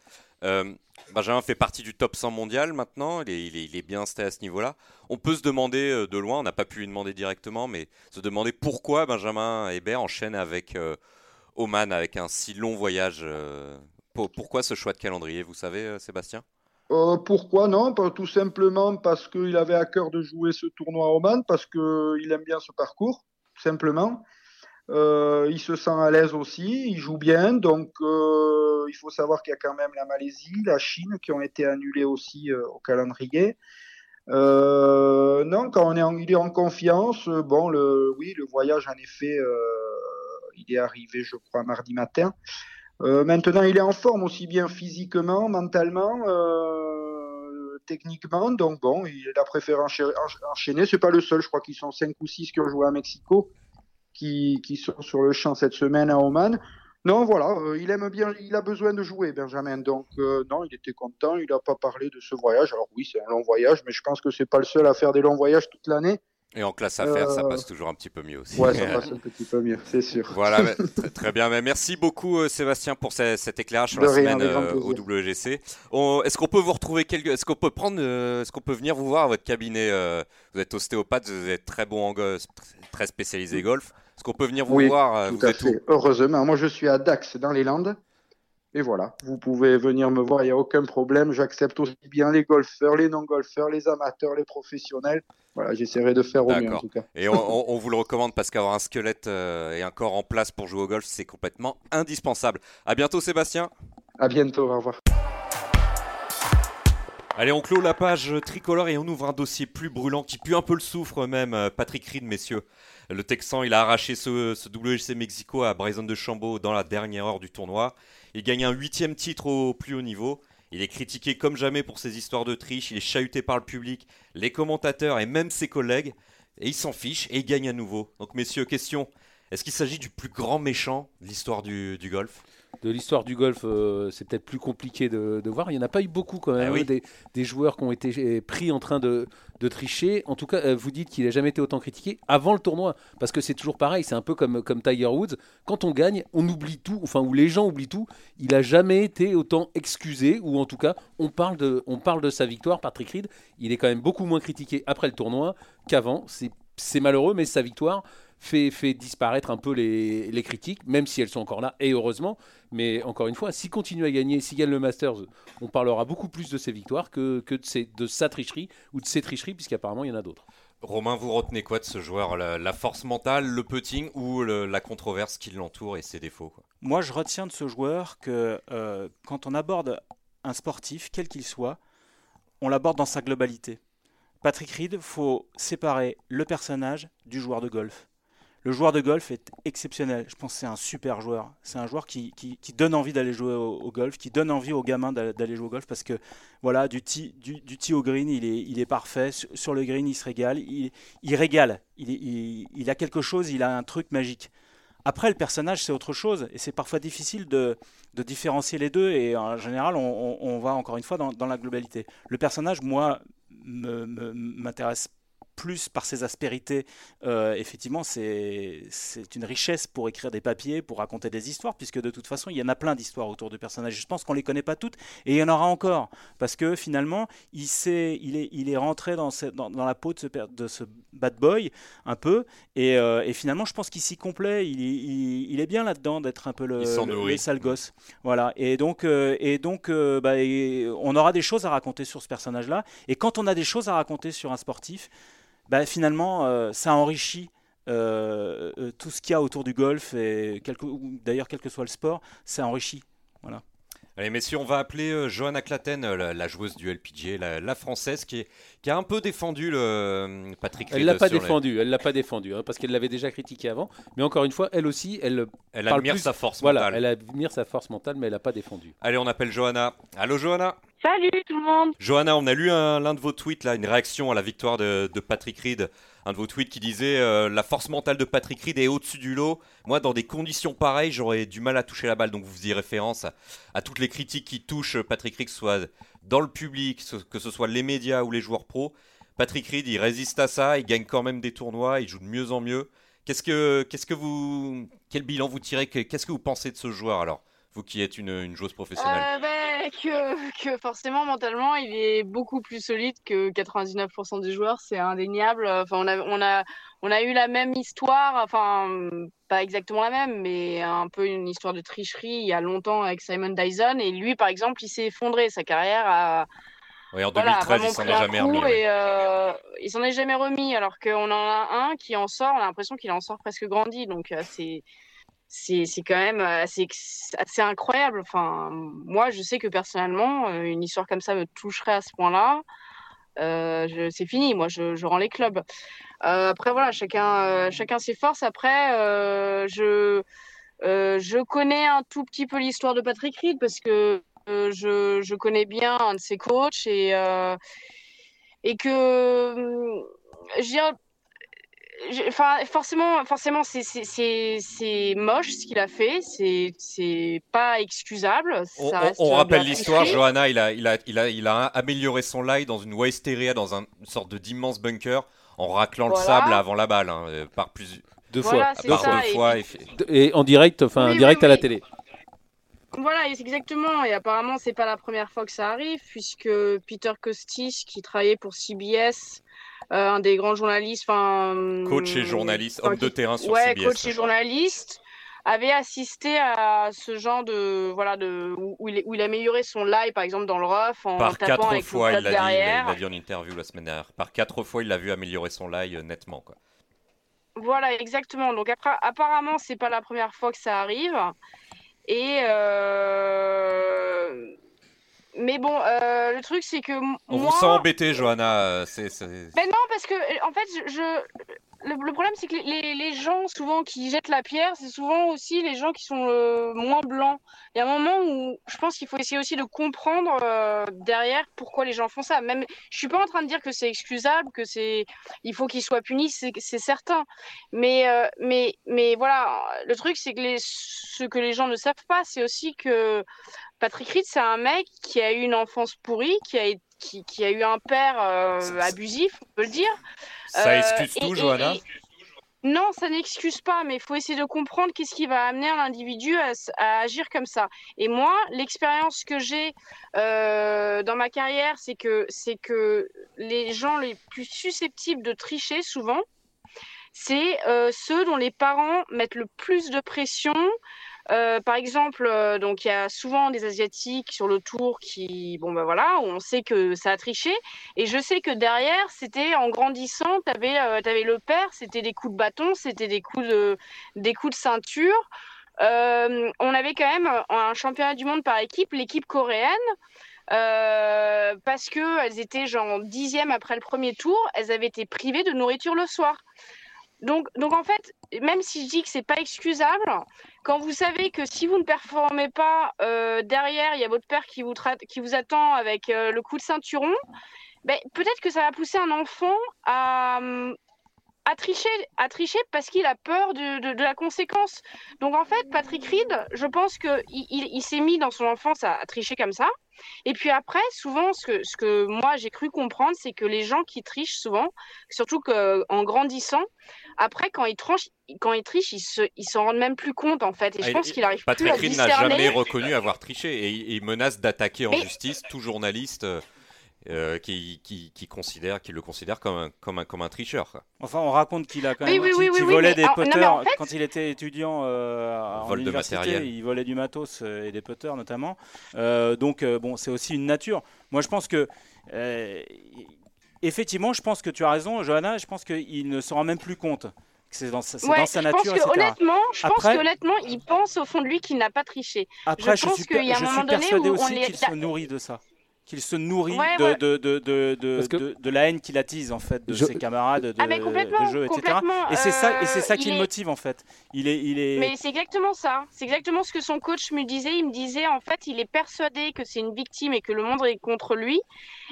S1: Euh, Benjamin fait partie du top 100 mondial maintenant, il est, il est- il est bien installé à ce niveau-là. On peut se demander de loin, on n'a pas pu lui demander directement, mais se demander pourquoi Benjamin Hébert enchaîne avec Oman, avec un si long voyage. euh, pour- pourquoi ce choix de calendrier, vous savez, euh, Sébastien?
S6: Euh, pourquoi non? Tout simplement parce qu'il avait à cœur de jouer ce tournoi à Oman, parce qu'il aime bien ce parcours, simplement. Il se sent à l'aise aussi, il joue bien, donc il faut savoir qu'il y a quand même la Malaisie, la Chine qui ont été annulés aussi au calendrier. Non, quand on est en, il est en confiance, bon, oui, le voyage en effet, il est arrivé, je crois, mardi matin. Euh, maintenant, il est en forme aussi bien physiquement, mentalement, euh, techniquement. Donc bon, il a préféré encha- encha- enchaîner. C'est pas le seul. Je crois qu'ils sont cinq ou six qui ont joué à Mexico, qui, sont sur le champ cette semaine à Oman. Non, voilà, euh, il aime bien, il a besoin de jouer, Benjamin. Donc non, il était content. Il n'a pas parlé de ce voyage. Alors oui, c'est un long voyage, mais je pense que c'est pas le seul à faire des longs voyages toute l'année.
S1: Et en classe à faire, ça
S6: Euh,
S1: passe toujours un petit peu mieux aussi.
S6: Ouais, ça passe un petit peu mieux, c'est sûr.
S1: Voilà, très, très bien. Mais merci beaucoup euh, Sébastien pour ce- cet éclairage sur
S6: De
S1: la
S6: rien,
S1: semaine euh, au. WGC. Est-ce qu'on peut vous retrouver quelque... Est-ce qu'on peut prendre euh, Est-ce qu'on peut venir vous voir à votre cabinet euh, Vous êtes ostéopathe, vous êtes très bon en golf, très spécialisé golf. Est-ce qu'on peut venir vous
S6: Oui,
S1: voir euh,
S6: Tout
S1: Vous
S6: à
S1: êtes
S6: fait. Heureusement, moi je suis à Dax dans les Landes. Et voilà, vous pouvez venir me voir, il n'y a aucun problème. J'accepte aussi bien les golfeurs, les non-golfeurs, les amateurs, les professionnels. Voilà, j'essaierai de faire au mieux en tout cas.
S1: Et on, on- on vous le recommande parce qu'avoir un squelette euh, et un corps en place pour jouer au golf, c'est complètement indispensable. À bientôt Sébastien.
S6: À bientôt, au revoir.
S1: Allez, on clôt la page tricolore et on ouvre un dossier plus brûlant qui pue un peu le soufre même. euh, Patrick Reed, messieurs. Le Texan, il a arraché ce, ce WGC Mexico à Bryson de Chambaud dans la dernière heure du tournoi. Il gagne un huitième titre au plus haut niveau. Il est critiqué comme jamais pour ses histoires de triche. Il est chahuté par le public, les commentateurs et même ses collègues. Et il s'en fiche et il gagne à nouveau. Donc, messieurs, question. Est-ce qu'il s'agit du plus grand méchant de l'histoire du, du golf?
S2: De l'histoire du golf, euh, c'est peut-être plus compliqué de, de voir. Il n'y en a pas eu beaucoup quand même,
S1: Ah oui.
S2: hein, des, des joueurs qui ont été euh, pris en train de, de tricher. En tout cas, euh, vous dites qu'il n'a jamais été autant critiqué avant le tournoi. Parce que c'est toujours pareil, c'est un peu comme, comme Tiger Woods. Quand on gagne, on oublie tout, enfin, ou les gens oublient tout. Il n'a jamais été autant excusé, ou en tout cas, on parle de, on parle de sa victoire. Patrick Reed, il est quand même beaucoup moins critiqué après le tournoi qu'avant. C'est malheureux, mais sa victoire fait, fait disparaître un peu les, les critiques, même si elles sont encore là, et heureusement. Mais encore une fois, s'il continue à gagner, s'il gagne le Masters, on parlera beaucoup plus de ses victoires que, que de, ses- de sa tricherie ou de ses tricheries, puisqu'apparemment il y en a d'autres.
S1: Romain, vous retenez quoi de ce joueur la, la force mentale, le putting ou le- la controverse qui l'entoure et ses défauts quoi?
S3: Moi, je retiens de ce joueur que euh, quand on aborde un sportif, quel qu'il soit, on l'aborde dans sa globalité. Patrick Reed, faut séparer le personnage du joueur de golf. Le joueur de golf est exceptionnel. Je pense que c'est un super joueur. C'est un joueur qui, donne envie d'aller jouer au, golf, qui donne envie aux gamins d'a- d'aller jouer au golf parce que voilà, du tee, au green, il est, parfait. Sur, le green, il se régale. Il, régale. Il, a quelque chose, il a un truc magique. Après, le personnage, c'est autre chose. Et c'est parfois difficile de, différencier les deux. Et en général, on, va encore une fois dans, dans la globalité. Le personnage, moi, m'intéresse plus par ses aspérités, euh, effectivement, c'est une richesse pour écrire des papiers, pour raconter des histoires, puisque de toute façon, il y en a plein d'histoires autour du personnage. Je pense qu'on les connaît pas toutes, et il y en aura encore, parce que finalement, il, sait, il, est, il est rentré dans, ce- dans, dans la peau de ce, per- de ce bad boy, un peu, et, euh, et finalement, je pense qu'il s'y complaît, il, il, il est bien là-dedans d'être un peu le, le- sale gosse. Voilà, et donc, euh, et donc bah, et on aura des choses à raconter sur ce personnage-là, et quand on a des choses à raconter sur un sportif, bah, finalement, euh, ça enrichit euh, euh, tout ce qu'il y a autour du golf, et d'ailleurs, quel que soit le sport, ça enrichit.
S1: Allez, messieurs, on va appeler euh, Johanna Claten, euh, la, la joueuse du LPGA, la, la française, qui, est- qui a un peu défendu le euh, Patrick
S2: Elle
S1: Reed
S2: l'a pas défendu, elle l'a pas défendu, hein, parce qu'elle l'avait déjà critiqué avant. Mais encore une fois, elle aussi, elle,
S1: Elle
S2: parle
S1: admire
S2: plus-
S1: sa force
S2: voilà,
S1: mentale.
S2: elle admire sa force mentale, mais elle n'a pas défendu.
S1: Allez, on appelle Johanna. Allô, Johanna
S7: Salut tout le monde
S1: Johanna, on a lu un- l'un de vos tweets, là, une réaction à la victoire de, de Patrick Reed. Un de vos tweets qui disait euh, La force mentale de Patrick Reed est au-dessus du lot. Moi, dans des conditions pareilles, j'aurais du mal à toucher la balle. Donc, vous faisiez référence à, toutes les critiques qui touchent Patrick Reed, que ce soit dans le public, que ce soit les médias ou les joueurs pros. Patrick Reed, il résiste à ça, il gagne quand même des tournois, il joue de mieux en mieux. Qu'est-ce que, qu'est-ce que vous, quel bilan vous tirez? Que- Qu'est-ce que vous pensez de ce joueur alors? Vous qui êtes une, une joueuse professionnelle.
S7: Euh, ben, que, que forcément mentalement il est beaucoup plus solide que 99% des joueurs, c'est indéniable. Enfin, on a, on a, on a eu la même histoire, enfin pas exactement la même, mais un peu une histoire de tricherie il y a longtemps avec Simon Dyson et lui par exemple il s'est effondré, sa carrière a
S1: Oui, en
S7: voilà,
S1: 2013,
S7: vraiment
S1: il s'en est jamais remis.
S7: et euh, il s'en est jamais remis alors qu'on en a un qui en sort, on a l'impression qu'il en sort presque grandi donc euh, c'est c'est quand même euh, assez, ex- assez incroyable. Enfin, moi, je sais que personnellement, euh, une histoire comme ça me toucherait à ce point-là. Euh, c'est fini, moi, je, rends les clubs. Euh, après, voilà, chacun, euh, chacun ses forces. Après, euh, je, euh, je connais un tout petit peu l'histoire de Patrick Reed parce que euh, je, je connais bien un de ses coachs et, euh, et que, hum, je Enfin, forcément, forcément, c'est c'est- c'est c'est moche ce qu'il a fait. C'est c'est pas excusable.
S1: On,
S7: Ça
S1: on-
S7: reste
S1: on
S7: de la
S1: rappelle l'histoire. Johanna, il a, il, a, il, a, il a amélioré son lie dans une waste area, dans un- une sorte de d'immense bunker, en raclant le
S7: Voilà.
S1: sable avant la balle, hein, euh, par, plus,
S2: Deux
S7: Voilà,
S2: fois.
S1: par
S7: ça,
S1: deux
S7: et
S1: fois. et
S2: en direct, enfin
S7: Oui, oui,
S2: direct à la télé.
S7: Voilà, exactement. Et apparemment, c'est pas la première fois que ça arrive, puisque Peter Costis, qui travaillait pour CBS, euh, un des grands journalistes, enfin
S1: Coach et journaliste, homme de terrain sur
S7: ouais,
S1: CBS.
S7: coach et journaliste, avait assisté à ce genre de voilà de où, il, où il améliorait son live, par exemple dans le rough, en
S1: Par
S7: tapant
S1: quatre
S7: avec
S1: fois,
S7: le
S1: il l'a dit, il l'a- dit en interview la semaine dernière. Par quatre fois, il l'a vu améliorer son lie euh, nettement. Quoi.
S7: Voilà, exactement. Donc après, apparemment, c'est pas la première fois que ça arrive. Et euh, mais bon, euh, le truc c'est que
S1: On
S7: moi,
S1: vous sent embêté, Johanna. euh, c'est, c'est-
S7: Ben non, parce que euh, en fait, je, le, le problème c'est que les, gens souvent qui jettent la pierre, c'est souvent aussi les gens qui sont euh, moins blancs. Il y a un moment où je pense qu'il faut essayer aussi de comprendre euh, derrière pourquoi les gens font ça. Même, je suis pas en train de dire que c'est excusable, que c'est, il faut qu'ils soient punis, c'est c'est certain. Mais mais mais voilà, le truc c'est que les, ce que les gens ne savent pas, c'est aussi que Patrick Reed, c'est un mec qui a eu une enfance pourrie, qui a, été- qui, qui a eu un père euh, abusif, on peut le dire.
S1: Ça
S7: Euh,
S1: excuse
S7: et-
S1: tout,
S7: et-
S1: Johanna
S7: et- Non, ça n'excuse pas, mais il faut essayer de comprendre qu'est-ce qui va amener un individu à, agir comme ça. Et moi, l'expérience que j'ai euh, dans ma carrière, c'est que, c'est que les gens les plus susceptibles de tricher, souvent, c'est euh, ceux dont les parents mettent le plus de pression. Euh, par exemple, euh, donc il y a souvent des asiatiques sur le tour qui, bon ben voilà, on sait que ça a triché, et je sais que derrière, c'était en grandissant, t'avais euh, le père, c'était des coups de bâton, c'était des coups de des coups de ceinture. On avait quand même un championnat du monde par équipe, l'équipe coréenne. parce que elles étaient genre dixième après le premier tour, elles avaient été privées de nourriture le soir. Donc, donc en fait, même si je dis que c'est pas excusable, quand vous savez que si vous ne performez pas euh, derrière, il y a votre père qui vous, attend avec euh, le coup de ceinturon, ben, peut-être que ça va pousser un enfant à, à tricher, à tricher parce qu'il a peur de, de- de la conséquence. Donc en fait, Patrick Reed, je pense qu'il il, il s'est mis dans son enfance à, à tricher comme ça. Et puis après, souvent, ce que, ce que moi j'ai cru comprendre, c'est que les gens qui trichent souvent, surtout qu'en grandissant, après, quand ils, tranchent, quand ils trichent, ils se, ils s'en rendent même plus compte en fait. Et je
S1: Ah,
S7: pense
S1: il-
S7: qu'il arrive plus
S1: Patrick
S7: à
S1: Reed n'a
S7: discerner.
S1: jamais reconnu avoir triché et il il menace d'attaquer en
S7: Mais-
S1: justice tout journaliste euh, qui, qui, qui considère, qui le considère comme un, comme un, comme un tricheur.
S3: Enfin, on raconte qu'il a quand même
S7: oui,
S3: qu'il-
S7: oui,
S3: volait des
S7: non, mais
S3: putters
S7: en fait-
S3: quand il était étudiant euh, en
S1: Vol de matériel.
S3: Il volait du matos euh, et des putters notamment. Euh, donc euh, bon, c'est aussi une nature. Moi, je pense que euh, effectivement, je pense que tu as raison, Johanna. Je pense qu'il ne se rend même plus compte que c'est dans, sa- c'est
S7: Ouais,
S3: dans sa
S7: je pense
S3: nature,
S7: que honnêtement, je pense
S3: Après-
S7: que honnêtement, il pense au fond de lui qu'il n'a pas triché.
S3: Après,
S7: je
S3: je,
S7: pense
S3: suis,
S7: qu'il y a un
S3: je suis
S7: moment donné
S3: persuadé
S7: où on
S3: aussi qu'il se nourrit de ça. Qu'il se nourrit
S7: Ouais,
S3: de,
S7: ouais.
S3: de, de, de, de,
S2: Parce que-
S3: de- de la haine qu'il attise en fait de
S2: Je-
S3: ses camarades de,
S7: Ah mais
S3: jeu, etc. Et c'est ça, et c'est ça
S7: euh,
S3: qui le
S7: est-
S3: motive en fait. Il est, il est.
S7: Mais c'est exactement ça. C'est exactement ce que son coach me disait. Il me disait en fait, il est persuadé que c'est une victime et que le monde est contre lui,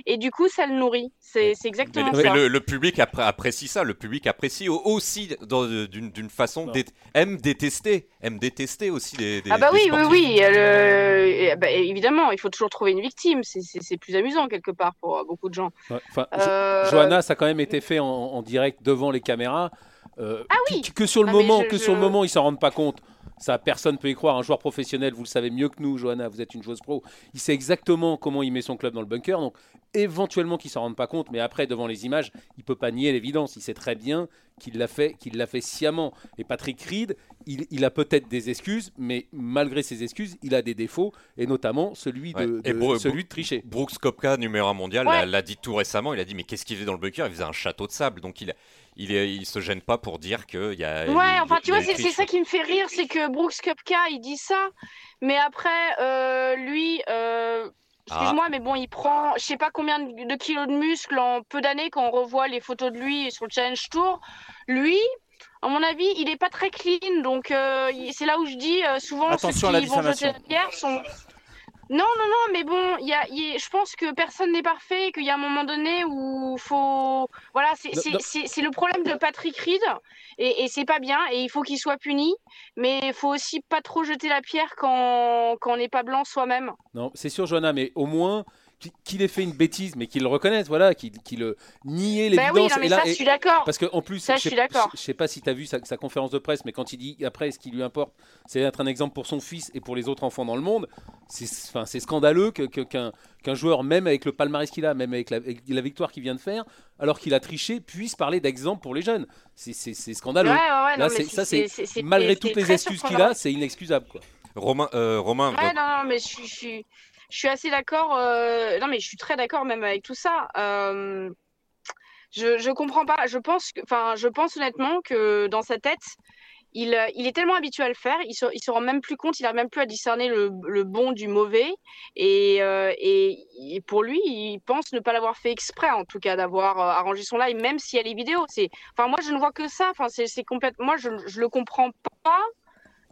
S7: et du coup, ça le nourrit. C'est c'est
S1: Mais,
S7: exactement
S1: le, mais
S7: ça.
S1: le- le public appré- apprécie ça. Le public apprécie au- aussi dans- d'une d'une façon dé- aime détester, aime détester aussi des. des-
S7: Ah bah
S1: des
S7: oui, oui, oui. euh, bah, évidemment, il faut toujours trouver une victime. C'est- C'est plus amusant quelque part pour euh, beaucoup de gens.
S2: Ouais, Jo-
S7: Euh,
S2: Johanna, ça a quand même été fait en, en direct devant les caméras. euh,
S7: Ah oui.
S2: que sur le
S7: Ah,
S2: moment,
S7: je-
S2: que sur le moment, ils s'en rendent pas compte. Ça, personne peut y croire. Un joueur professionnel, vous le savez mieux que nous, Johanna, vous êtes une joueuse pro. Il sait exactement comment il met son club dans le bunker. Donc, éventuellement, qu'ils s'en rendent pas compte. Mais après, devant les images, il peut pas nier l'évidence. Il sait très bien qu'il l'a fait, qu'il l'a fait sciemment. Et Patrick Reed, il, il a peut-être des excuses, mais malgré ses excuses, il a des défauts, et notamment celui de,
S1: Ouais. Et
S2: de-
S1: Bro-
S2: celui de tricher.
S1: Brooks Kopka, numéro 1 mondial,
S7: Ouais.
S1: l'a- dit tout récemment. Il a dit Mais qu'est-ce qu'il faisait dans le bunker Il faisait un château de sable. Donc il, il, est- il se gêne pas pour dire qu'il y a.
S7: Ouais,
S1: il-
S7: enfin, tu
S1: a
S7: vois, c'est ça qui me fait rire, c'est que Brooks Koepka, il dit ça, mais après, euh, lui, euh, excuse-moi, mais bon, il prend, je sais pas combien de, kilos de muscles en peu d'années quand on revoit les photos de lui sur le Challenge Tour. Lui, à mon avis, il est pas très clean, donc euh, c'est là où je dis euh, souvent
S3: Attention à
S7: ceux
S3: la
S7: qui vont jeter la pierre sont. Non, non, non, mais bon, y a, il y a- je pense que personne n'est parfait, qu'il y a un moment donné où faut, voilà, c'est le problème de Patrick Reed, et, et c'est pas bien, et il faut qu'il soit puni, mais il faut aussi pas trop jeter la pierre quand, quand on n'est pas blanc soi-même.
S2: Non, c'est sûr, Johanna, mais au moins qu'il- ait fait une bêtise, mais qu'il le reconnaisse, voilà, qu'il qu'il euh, niait
S7: Ben oui,
S2: l'évidence.
S7: non, mais
S2: et là,
S7: ça,
S2: et-
S7: je suis d'accord.
S2: parce qu'en plus,
S7: Ça, je
S2: sais-
S7: suis.
S2: Je sais pas si tu as vu sa, sa conférence de presse, mais quand il dit après, ce qui lui importe, c'est d'être un exemple pour son fils et pour les autres enfants dans le monde. C'est enfin, c'est scandaleux que- qu'un qu'un joueur, même avec le palmarès qu'il a, même avec la, avec la victoire qu'il vient de faire, alors qu'il a triché, puisse parler d'exemple pour les jeunes. C'est- scandaleux.
S7: Ouais, ouais, ouais,
S2: Là,
S7: non, mais
S2: c'est- ça, c'est- Malgré toutes les excuses qu'il a, c'est inexcusable. Quoi.
S1: Romain, euh, Romain
S7: Ouais,
S1: donc-
S7: non, non, mais je suis, je suis, assez d'accord. euh, Non, mais je suis très d'accord même avec tout ça. Euh, Je, je comprends pas. Je pense enfin, je pense honnêtement que dans sa tête, il, euh, il est tellement habitué à le faire, il se, il se rend même plus compte, il n'arrive même plus à discerner le, le bon du mauvais. Et, et, pour lui, il pense ne pas l'avoir fait exprès, en tout cas, d'avoir arrangé son live, même s'il y a les vidéos. Enfin, moi, je ne vois que ça. Enfin, c'est, complètement. Moi, je, je le comprends pas.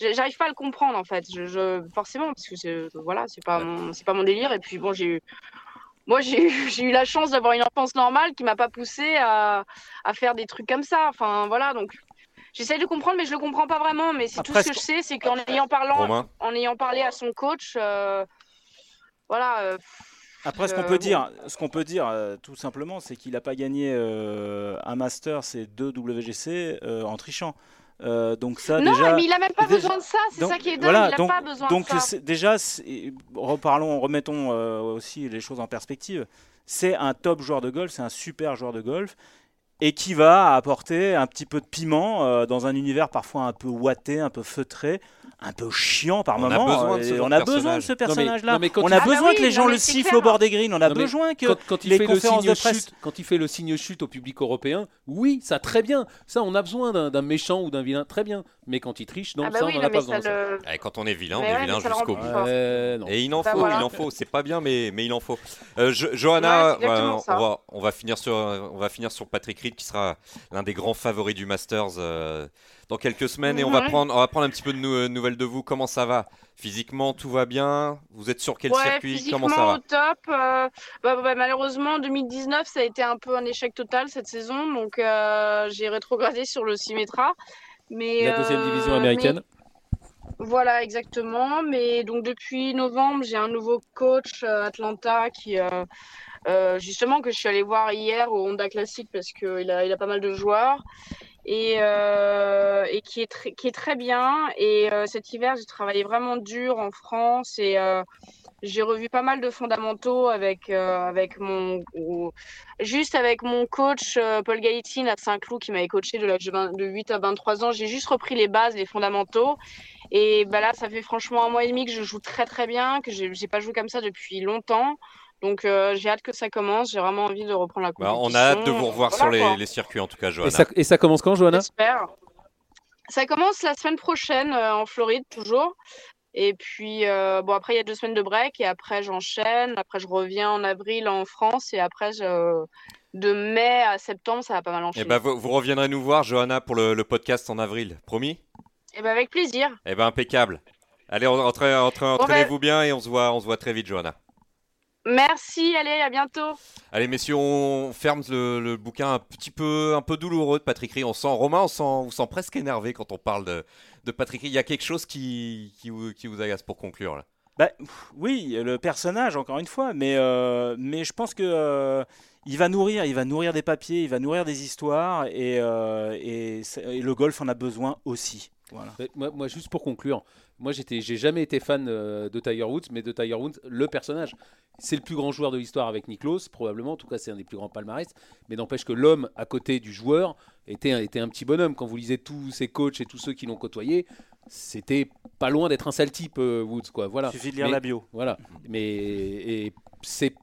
S7: J'arrive pas à le comprendre en fait. Je, je- forcément parce que c'est voilà, c'est pas mon, c'est pas mon délire. Et puis bon, j'ai eu, moi j'ai eu, j'ai eu la chance d'avoir une enfance normale qui m'a pas poussé à, à faire des trucs comme ça. Enfin voilà, donc j'essaie de comprendre, mais je le comprends pas vraiment. Mais c'est tout ce que je sais, c'est qu'en ayant parlant,
S1: Romain
S7: en ayant parlé à son coach, euh, voilà. euh,
S3: Après, ce qu'on
S7: Euh,
S3: peut dire, ce qu'on peut dire, euh, tout simplement, c'est qu'il n'a pas gagné euh, un Master, c'est deux WGC euh, en trichant. Euh, donc ça,
S7: non,
S3: déjà.
S7: mais il a même pas besoin de ça. C'est
S3: donc,
S7: ça qui est dingue.
S3: voilà,
S7: il a
S3: donc-
S7: pas besoin
S3: Donc
S7: de ça.
S3: déjà, reparlons, remettons euh, aussi les choses en perspective. C'est un top joueur de golf, c'est un super joueur de golf, et qui va apporter un petit peu de piment euh, dans un univers parfois un peu ouaté, un peu feutré, un peu chiant par
S1: On a
S3: moment.
S1: besoin de ce
S3: Et
S1: genre
S3: on a besoin de
S1: personnage.
S3: ce
S2: Non, mais-
S3: personnage-là.
S2: non, mais quand
S3: On
S2: il-
S3: a
S7: Ah bah
S3: besoin
S7: oui,
S3: que les gens le sifflent
S7: clair.
S3: au bord des greens. On a
S2: Non,
S3: besoin que
S2: quand, quand il
S3: les
S2: fait le signe
S3: de presse.
S2: chute, quand il fait le signe chute au public européen, oui, ça très bien. Ça, on a besoin d'un méchant ou d'un vilain, très bien. Mais quand il triche, non,
S7: ah bah
S2: ça,
S7: oui,
S2: on en
S7: non,
S2: a pas besoin.
S7: le.
S1: Eh, Quand on est vilain,
S7: Mais
S1: on est
S7: ouais,
S1: vilain jusqu'au bout. Et il en
S7: Bah
S1: faut,
S7: voilà.
S1: il en faut. C'est pas bien, mais, mais il en faut. Euh, Jo- Johanna,
S7: Ouais,
S1: euh, on, va, on, va finir sur, on va finir sur Patrick Reed, qui sera l'un des grands favoris du Masters euh, dans quelques semaines. Et on va,
S7: Mhm.
S1: prendre, on va prendre un petit peu de nou- nouvelles de vous. Comment ça va? Physiquement, tout va bien? Vous êtes sur quel
S7: ouais,
S1: circuit?
S7: Physiquement
S1: Comment ça va?
S7: au top. euh, bah, bah, malheureusement, 2019, ça a été un peu un échec total cette saison. Donc, euh, j'ai rétrogradé sur le Symetra. Mais,
S2: La deuxième
S7: euh,
S2: division
S7: mais-
S2: américaine.
S7: Voilà, exactement. Mais donc depuis novembre, j'ai un nouveau coach euh, Atlanta qui, euh, justement, que je suis allée voir hier au Honda Classic parce qu'il a, il a pas mal de joueurs et, euh, et qui, est très, qui est très bien. Et euh, cet hiver, j'ai travaillé vraiment dur en France et euh, j'ai revu pas mal de fondamentaux avec, euh, avec mon, ou- juste avec mon coach euh, Paul Gaïtine à Saint-Cloud qui m'avait coaché de l'âge de, 20 de 8 à 23 ans. J'ai juste repris les bases, les fondamentaux. Et bah là, ça fait franchement un mois et demi que je joue très très bien, que j'ai pas joué comme ça depuis longtemps. Donc euh, j'ai hâte que ça commence. J'ai vraiment envie de reprendre la
S1: Bah,
S7: compétition.
S1: on a hâte de vous revoir
S7: Voilà,
S1: sur les, circuits, en tout cas,
S2: Et
S1: Johanna.
S2: ça, et ça commence quand, Johanna?
S7: J'espère. Ça commence la semaine prochaine euh, en Floride, toujours. Et puis, euh, bon, après, il y a deux semaines de break. Et après, j'enchaîne. Après, je reviens en avril en France. Et après, je- de mai à septembre, ça va pas mal
S1: Et
S7: enchaîner.
S1: bah, vous, vous reviendrez nous voir, Johanna, pour le, le podcast en avril. Promis?
S7: Et ben, avec plaisir.
S1: Eh ben, impeccable. Allez, entraînez- entraînez- entraînez-vous bien et on se voit, on se voit très vite, Johanna.
S7: Merci. Allez, à bientôt.
S1: Allez, messieurs, on ferme le, le bouquin un petit peu, un peu douloureux de Patrick Rie. On sent, Romain, on sent, on sent presque énervé quand on parle de, de Patrick. Il y a quelque chose qui, qui, vous, qui vous agace pour conclure là?
S3: Bah, oui, le personnage, encore une fois, mais, euh, mais je pense que euh, il va nourrir, il va nourrir des papiers, il va nourrir des histoires, et, euh, et, le golf en a besoin aussi. Voilà.
S2: Moi, juste pour conclure, moi, j'étais, j'ai jamais été fan euh, de Tiger Woods, mais de Tiger Woods, le personnage. C'est le plus grand joueur de l'histoire avec Nicklaus, probablement. En tout cas, c'est un des plus grands palmarès. Mais n'empêche que l'homme à côté du joueur était, un- était un petit bonhomme. Quand vous lisez tous ses coachs et tous ceux qui l'ont côtoyé, c'était pas loin d'être un sale type, euh, Woods, quoi. Voilà.
S3: Il suffit de lire
S2: Mais-
S3: la bio.
S2: Voilà. Mais et c'est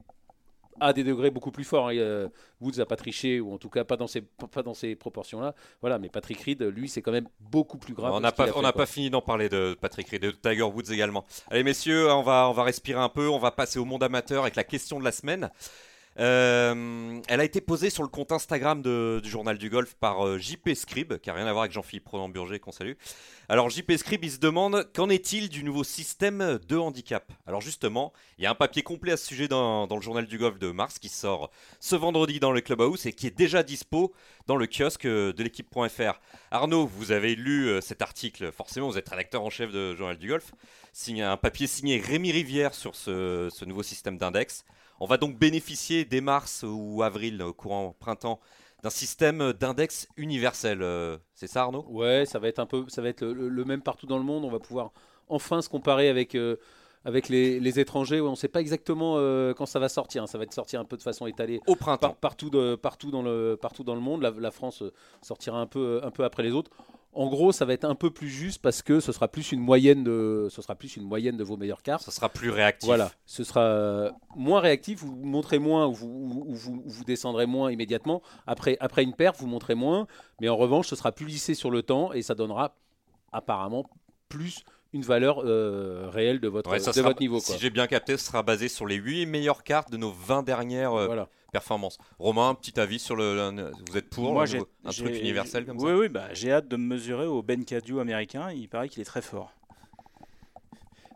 S2: à des degrés beaucoup plus forts. hein. Euh, Woods n'a pas triché, ou en tout cas pas dans ces, pas dans ces proportions-là. Voilà, mais Patrick Reed, lui, c'est quand même beaucoup plus grave.
S1: on n'a pas, on
S2: fait,
S1: fini d'en parler de Patrick Rie, de Tiger Woods également. Allez, messieurs, on va, on va respirer un peu. On va passer au monde amateur avec la question de la semaine. Euh, elle a été posée sur le compte Instagram du journal du golf par euh, JP Scribe, qui n'a rien à voir avec Jean-Philippe Roland-Burger, qu'on salue. Alors JP Scribe, il se demande qu'en est-il du nouveau système de handicap? Alors justement, il y a un papier complet à ce sujet dans, dans le journal du golf de mars qui sort ce vendredi dans le Clubhouse et qui est déjà dispo dans le kiosque de l'équipe.fr. Arnaud, vous avez lu euh, cet article, forcément vous êtes rédacteur en chef de Journal du Golf, signé, un papier signé Rémi Rivière sur ce nouveau système d'index. On va donc bénéficier dès mars ou avril, au courant printemps, d'un système d'index universel. euh, C'est ça Arnaud?
S2: Ouais, ça va être un peu, ça va être le, même partout dans le monde. On va pouvoir enfin se comparer avec euh, avec les, les étrangers. Ouais, on ne sait pas exactement euh, quand ça va sortir. hein. Ça va être sorti un peu de façon étalée
S1: Au
S2: par-
S1: printemps.
S2: partout, de, partout, dans le, partout dans le monde. La, la France euh, sortira un peu, un peu après les autres. En gros, ça va être un peu plus juste parce que ce sera plus une moyenne de, ce sera plus une moyenne de vos meilleures cartes.
S1: Ça sera plus réactif.
S2: Voilà, ce sera euh, moins réactif, vous montrez moins ou vous, ou- ou vous, ou vous descendrez moins immédiatement. Après, après une perte, vous montrez moins, mais en revanche, ce sera plus lissé sur le temps et ça donnera apparemment plus une valeur euh, réelle de votre,
S1: Ouais, ça
S2: de
S1: sera-
S2: votre niveau. Quoi.
S1: Si j'ai bien capté, ce sera basé sur les 8 meilleures cartes de nos 20 dernières euh,
S2: Voilà.
S1: Performances. Romain, un petit avis sur le. le- vous êtes pour
S3: Moi,
S1: le un truc universel comme
S3: oui,
S1: ça
S3: Oui, bah, j'ai hâte de me mesurer au Ben Cadio américain. Il paraît qu'il est très fort.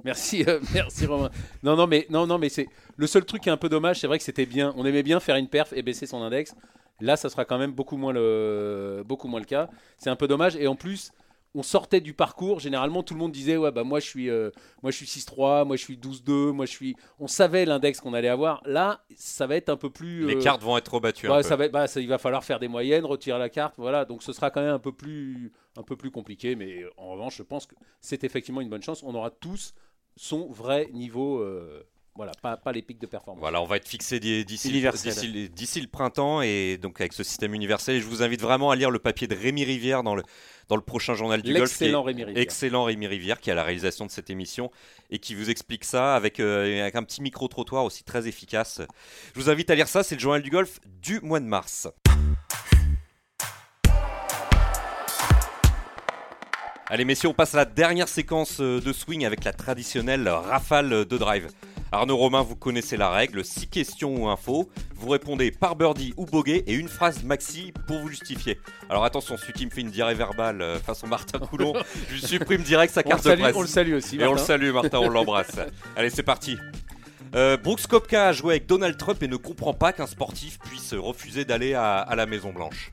S2: Merci, euh, merci Romain. Non, non, mais non, non, mais c'est le seul truc qui est un peu dommage. C'est vrai que c'était bien. On aimait bien faire une perf et baisser son index. Là, ça sera quand même beaucoup moins le, beaucoup moins le cas. C'est un peu dommage. Et en plus, on sortait du parcours. Généralement, tout le monde disait ouais, bah moi je suis, euh, moi je suis 6-3, moi je suis 12-2, moi je suis. On savait l'index qu'on allait avoir. Là, ça va être un peu plus.
S1: Les
S2: euh,
S1: cartes vont être rebattues.
S2: bah,
S1: un peu.
S2: ça va être- bah, ça- il va falloir faire des moyennes, retirer la carte, voilà. Donc ce sera quand même un peu plus, un peu plus compliqué, mais euh, en revanche, je pense que c'est effectivement une bonne chance. On aura tous son vrai niveau, euh, voilà, pas, pas les pics de performance.
S1: Voilà, on va être fixé d'i- d'ici le printemps et donc avec ce système universel. Et je vous invite vraiment à lire le papier de Rémi Rivière dans le, dans le prochain journal du golf.
S2: L'excellent Rémi Rivière.
S1: Excellent Rémi Rivière qui a la réalisation de cette émission et qui vous explique ça avec, euh, avec un petit micro-trottoir aussi très efficace. Je vous invite à lire ça, c'est le journal du golf du mois de mars. Allez messieurs, on passe à la dernière séquence euh, de swing avec la traditionnelle rafale de drive. Arnaud Romain, vous connaissez la règle, 6 questions ou infos, vous répondez par birdie ou bogey et une phrase maxi pour vous justifier. Alors attention, celui qui me fait une diarrhée verbale euh, façon Martin Coulon, je supprime direct sa carte de presse.
S2: on le salue aussi.
S1: Et on le
S2: Martin.
S1: salue Martin, on l'embrasse. Allez c'est parti. Euh, Brooks Kopka a joué avec Donald Trump et ne comprend pas qu'un sportif puisse refuser d'aller à, à la Maison Blanche.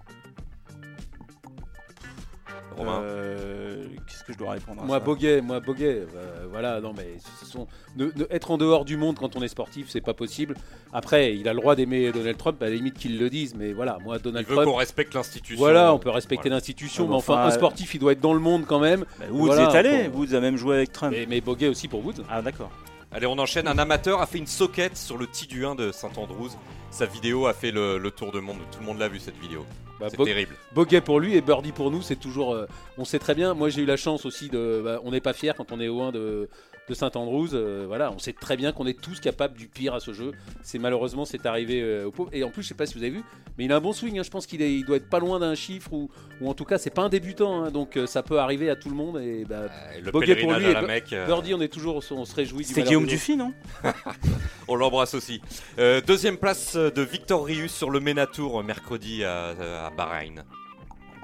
S1: Romain.
S3: Euh, qu'est-ce que je dois répondre à
S2: Moi,
S3: ça
S2: Boguet, moi, Boguet, euh, voilà, non, mais ce sont, ne- ne- être en dehors du monde quand on est sportif, c'est pas possible. Après, il a le droit d'aimer Donald Trump, à la limite qu'il le dise, mais voilà, moi,
S1: Il
S2: Donald
S1: veut
S2: Trump,
S1: qu'on respecte l'institution.
S2: voilà, on peut respecter
S1: Voilà.
S2: l'institution,
S3: Ah,
S2: mais enfin,
S3: enfin,
S2: un
S3: euh,
S2: sportif, il doit être dans le monde quand même.
S3: Bah, Woods
S2: Voilà,
S3: est allé,
S2: pour-
S3: Woods a même joué avec Trump.
S2: Mais, mais Boguet aussi pour Woods.
S3: Ah d'accord.
S1: Allez, on enchaîne. Un amateur a fait une soquette sur le tee du 1 de Saint-Andrews. Sa vidéo a fait le, le tour de monde. Tout le monde l'a vu cette vidéo.
S2: Bah,
S1: C'est terrible.
S2: Boguet pour lui et Birdie pour nous, c'est toujours. euh, on sait très bien. Moi, j'ai eu la chance aussi de. bah, on n'est pas fier quand on est au 1 de, de Saint-Andrews. euh, voilà, on sait très bien qu'on est tous capables du pire à ce jeu. C'est malheureusement c'est arrivé euh, au pauvre. Et en plus, je sais pas si vous avez vu, mais il a un bon swing. hein. Je pense qu'il il doit être pas loin d'un chiffre ou, ou en tout cas, c'est pas un débutant. hein. donc euh, ça peut arriver à tout le monde. Et bah,
S1: Euh, le
S2: Boguet pour lui
S1: à la euh,
S2: Birdie, on est toujours, on se réjouit. malheur
S3: Guillaume. Dufy, non
S1: on l'embrasse aussi. Euh, deuxième place de Victor Rius sur le MENA Tour euh, mercredi à, à Bahreïn.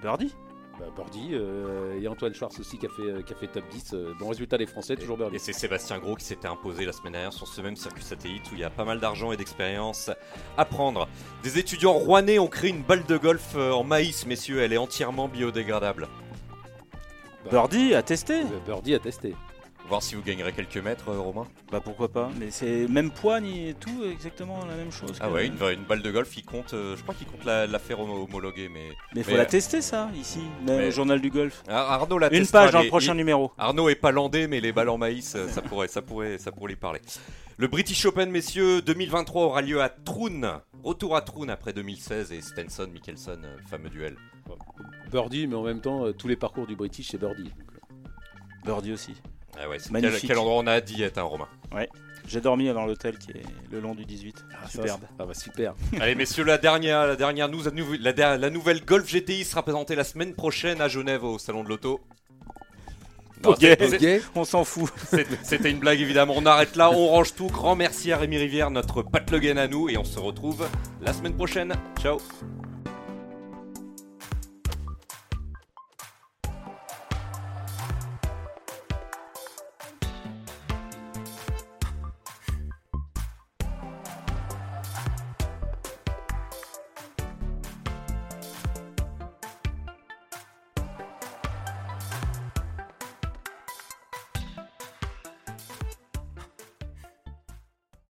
S3: Birdie?
S2: Bah, Birdie, euh, il y a Antoine Schwartz aussi qui a fait, euh, qui a fait top 10. euh, bon résultat des Français, toujours Birdie.
S1: Et c'est Sébastien Gros qui s'était imposé la semaine dernière sur ce même circuit satellite où il y a pas mal d'argent et d'expérience à prendre. Des étudiants rouennais ont créé une balle de golf euh, en maïs, messieurs. Elle est entièrement biodégradable.
S3: Birdie a testé
S2: Euh, Birdie a testé.
S1: Voir si vous gagnerez quelques mètres, euh, Romain.
S3: Bah pourquoi pas Mais c'est même poids ni tout exactement la même chose.
S1: Ah ouais, une, une balle de golf, il compte. euh, je crois qu'il compte la, la faire homo- homologuer, mais.
S3: Mais faut
S1: Mais-
S3: la tester ça ici,
S1: Mais-
S3: au journal du golf.
S1: Ah, Arnaud la
S3: Une
S1: testera,
S3: page dans
S1: mais
S3: le prochain
S1: il-
S3: numéro.
S1: Arnaud est pas landé, mais les balles en maïs, euh, ça pourrait, ça pourrait, ça pourrait lui parler. Le British Open, messieurs, 2023 aura lieu à Troon. Retour à Troon après 2016 et Stenson, Mickelson, euh, le fameux duel.
S2: Birdie, mais en même temps, euh, tous les parcours du British, c'est Birdie. Euh,
S3: Birdie aussi.
S1: Ah ouais, c'est
S3: Magnifique.
S1: Quel, quel endroit on a à Diète, hein, Romain.
S3: J'ai dormi dans l'hôtel qui est le long du 18.
S2: ça,
S3: Superbe.
S2: Ah bah super.
S1: Allez, messieurs, la dernière, la dernière news, la, der- nouvelle Golf GTI sera présentée la semaine prochaine à Genève au salon de l'auto. Non,
S3: Ok.
S1: c'est- c'est-
S2: Boguet,
S3: On s'en fout.
S1: C'était une blague évidemment. On arrête là, on range tout. Grand merci à Rémi Rivière, notre Pat à nous, et on se retrouve la semaine prochaine. Ciao.